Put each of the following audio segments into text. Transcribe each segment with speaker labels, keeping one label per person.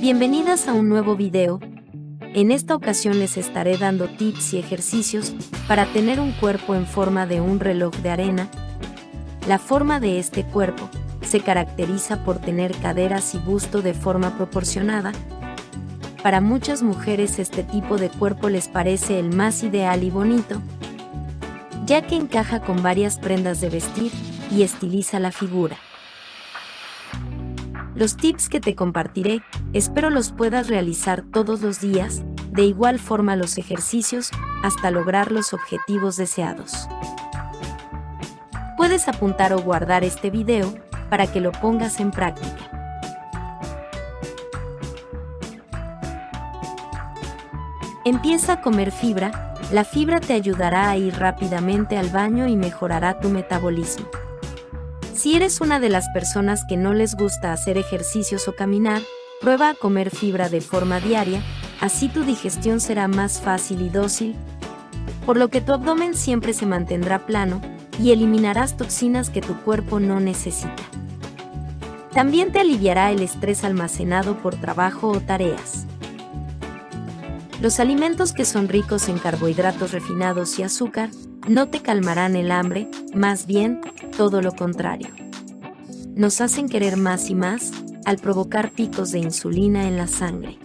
Speaker 1: Bienvenidas a un nuevo video. En esta ocasión les estaré dando tips y ejercicios para tener un cuerpo en forma de un reloj de arena. La forma de este cuerpo se caracteriza por tener caderas y busto de forma proporcionada. Para muchas mujeres este tipo de cuerpo les parece el más ideal y bonito, ya que encaja con varias prendas de vestir y estiliza la figura. Los tips que te compartiré, espero los puedas realizar todos los días, de igual forma los ejercicios, hasta lograr los objetivos deseados. Puedes apuntar o guardar este video para que lo pongas en práctica. Empieza a comer fibra, la fibra te ayudará a ir rápidamente al baño y mejorará tu metabolismo. Si eres una de las personas que no les gusta hacer ejercicios o caminar, prueba a comer fibra de forma diaria, así tu digestión será más fácil y dócil, por lo que tu abdomen siempre se mantendrá plano y eliminarás toxinas que tu cuerpo no necesita. También te aliviará el estrés almacenado por trabajo o tareas. Los alimentos que son ricos en carbohidratos refinados y azúcar no te calmarán el hambre, más bien, todo lo contrario. Nos hacen querer más y más al provocar picos de insulina en la sangre.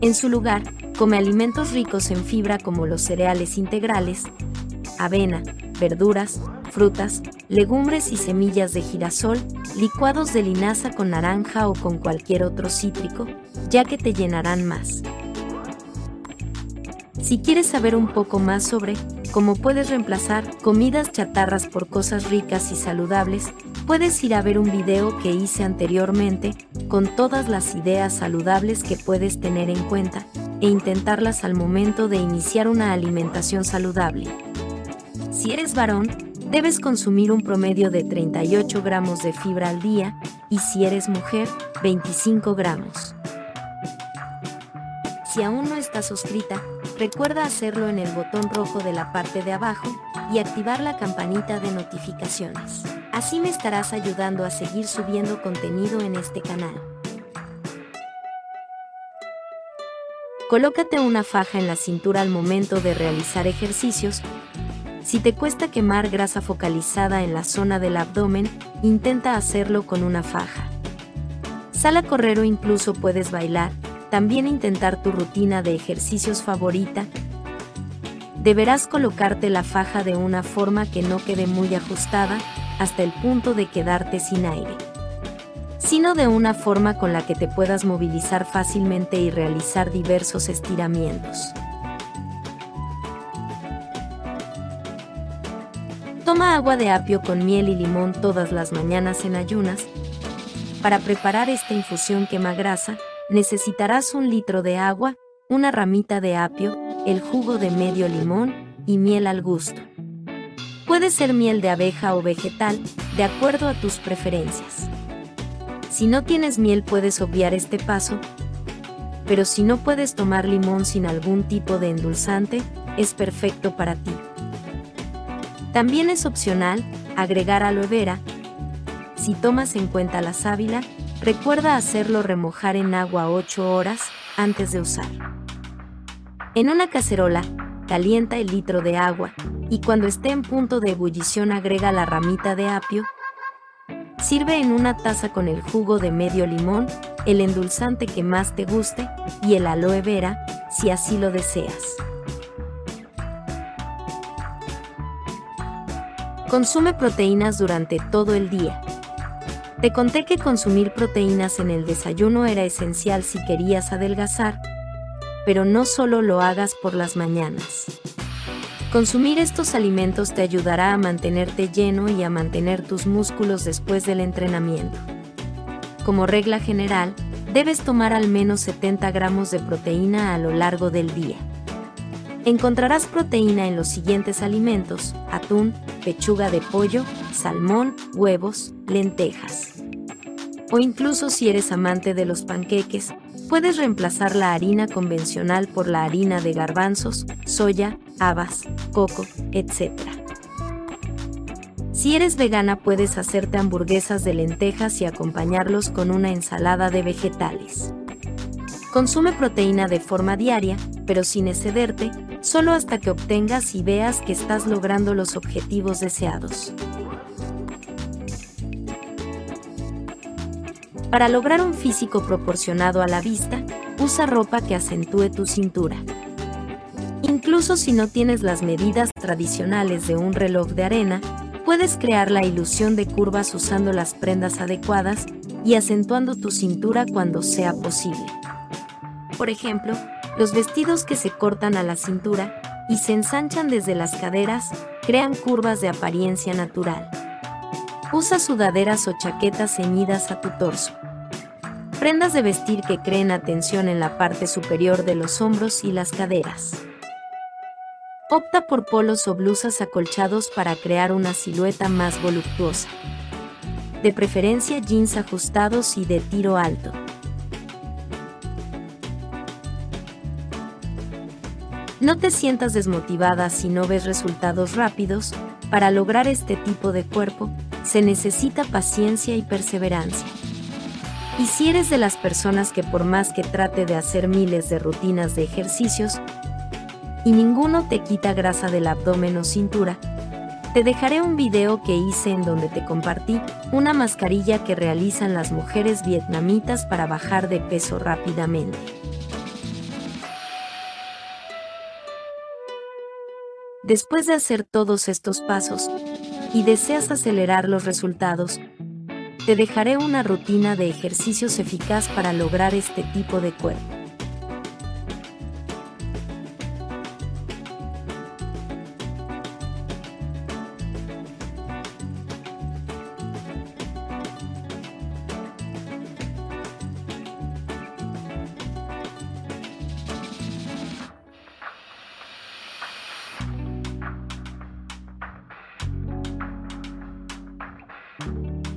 Speaker 1: En su lugar, come alimentos ricos en fibra como los cereales integrales, avena, verduras, frutas, legumbres y semillas de girasol, licuados de linaza con naranja o con cualquier otro cítrico, ya que te llenarán más. Si quieres saber un poco más sobre cómo puedes reemplazar comidas chatarras por cosas ricas y saludables, puedes ir a ver un video que hice anteriormente con todas las ideas saludables que puedes tener en cuenta e intentarlas al momento de iniciar una alimentación saludable. Si eres varón, debes consumir un promedio de 38 gramos de fibra al día y si eres mujer, 25 gramos. Si aún no estás suscrita, recuerda hacerlo en el botón rojo de la parte de abajo y activar la campanita de notificaciones. Así me estarás ayudando a seguir subiendo contenido en este canal. Colócate una faja en la cintura al momento de realizar ejercicios. Si te cuesta quemar grasa focalizada en la zona del abdomen, intenta hacerlo con una faja. Sal a correr o incluso puedes bailar, también intentar tu rutina de ejercicios favorita, deberás colocarte la faja de una forma que no quede muy ajustada hasta el punto de quedarte sin aire, sino de una forma con la que te puedas movilizar fácilmente y realizar diversos estiramientos. Toma agua de apio con miel y limón todas las mañanas en ayunas. Para preparar esta infusión quema grasa, necesitarás un litro de agua, una ramita de apio, el jugo de medio limón y miel al gusto. Puede ser miel de abeja o vegetal, de acuerdo a tus preferencias. Si no tienes miel puedes obviar este paso, pero si no puedes tomar limón sin algún tipo de endulzante, es perfecto para ti. También es opcional agregar aloe vera. Si tomas en cuenta la sábila, Recuerda hacerlo remojar en agua 8 horas antes de usar. En una cacerola, calienta el litro de agua y cuando esté en punto de ebullición agrega la ramita de apio. Sirve en una taza con el jugo de medio limón, el endulzante que más te guste y el aloe vera, si así lo deseas. Consume proteínas durante todo el día. Te conté que consumir proteínas en el desayuno era esencial si querías adelgazar, pero no solo lo hagas por las mañanas. Consumir estos alimentos te ayudará a mantenerte lleno y a mantener tus músculos después del entrenamiento. Como regla general, debes tomar al menos 70 gramos de proteína a lo largo del día. Encontrarás proteína en los siguientes alimentos, atún, pechuga de pollo, salmón, huevos, lentejas. O incluso si eres amante de los panqueques, puedes reemplazar la harina convencional por la harina de garbanzos, soya, habas, coco, etc. Si eres vegana puedes hacerte hamburguesas de lentejas y acompañarlos con una ensalada de vegetales. Consume proteína de forma diaria, pero sin excederte, solo hasta que obtengas y veas que estás logrando los objetivos deseados. Para lograr un físico proporcionado a la vista, usa ropa que acentúe tu cintura. Incluso si no tienes las medidas tradicionales de un reloj de arena, puedes crear la ilusión de curvas usando las prendas adecuadas y acentuando tu cintura cuando sea posible. Por ejemplo, los vestidos que se cortan a la cintura y se ensanchan desde las caderas crean curvas de apariencia natural. Usa sudaderas o chaquetas ceñidas a tu torso. Prendas de vestir que creen atención en la parte superior de los hombros y las caderas. Opta por polos o blusas acolchados para crear una silueta más voluptuosa. De preferencia jeans ajustados y de tiro alto. No te sientas desmotivada si no ves resultados rápidos, para lograr este tipo de cuerpo, se necesita paciencia y perseverancia. Y si eres de las personas que por más que trate de hacer miles de rutinas de ejercicios, y ninguno te quita grasa del abdomen o cintura, te dejaré un video que hice en donde te compartí una mascarilla que realizan las mujeres vietnamitas para bajar de peso rápidamente. Después de hacer todos estos pasos, y deseas acelerar los resultados, te dejaré una rutina de ejercicios eficaz para lograr este tipo de cuerpo. you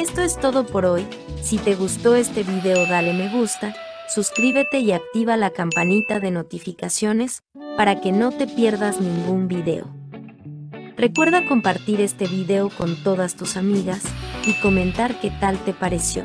Speaker 1: Esto es todo por hoy, si te gustó este video dale me gusta, suscríbete y activa la campanita de notificaciones para que no te pierdas ningún video. Recuerda compartir este video con todas tus amigas y comentar qué tal te pareció.